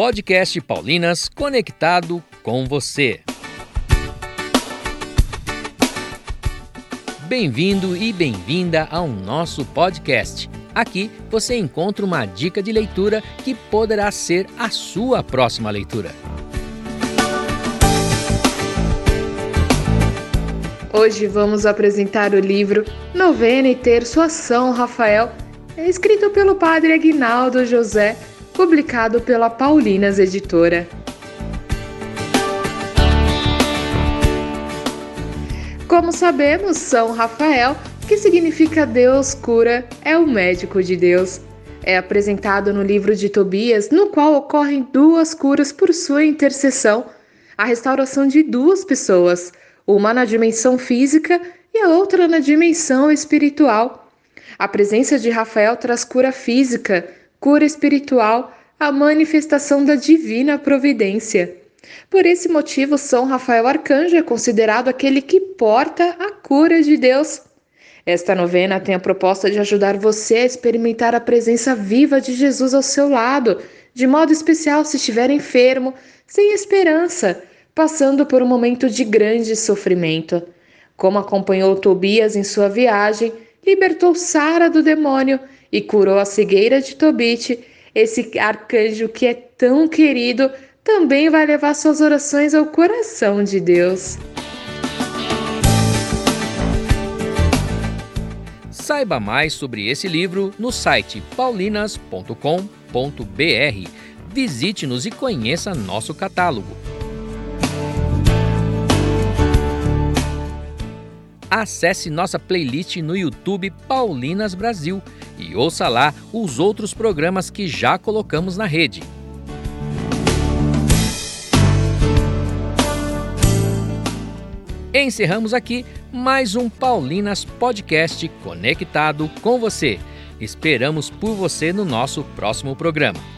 podcast Paulinas conectado com você. Bem-vindo e bem-vinda ao nosso podcast. Aqui você encontra uma dica de leitura que poderá ser a sua próxima leitura. Hoje vamos apresentar o livro Novena e Terço a São Rafael, escrito pelo padre Aguinaldo José, publicado pela Paulinas Editora. Como sabemos, São Rafael, que significa Deus cura, é o médico de Deus. É apresentado no livro de Tobias, no qual ocorrem duas curas por sua intercessão, a restauração de duas pessoas, uma na dimensão física e a outra na dimensão espiritual. A presença de Rafael traz cura física, cura espiritual, a manifestação da divina providência. Por esse motivo, São Rafael Arcanjo é considerado aquele que porta a cura de Deus. Esta novena tem a proposta de ajudar você a experimentar a presença viva de Jesus ao seu lado, de modo especial se estiver enfermo, sem esperança, passando por um momento de grande sofrimento. Como acompanhou Tobias em sua viagem, libertou Sara do demônio e curou a cegueira de Tobite, esse arcanjo que é tão querido também vai levar suas orações ao coração de Deus. Saiba mais sobre esse livro no site paulinas.com.br. Visite-nos e conheça nosso catálogo. Acesse nossa playlist no YouTube Paulinas Brasil e ouça lá os outros programas que já colocamos na rede. Encerramos aqui mais um Paulinas Podcast conectado com você. Esperamos por você no nosso próximo programa.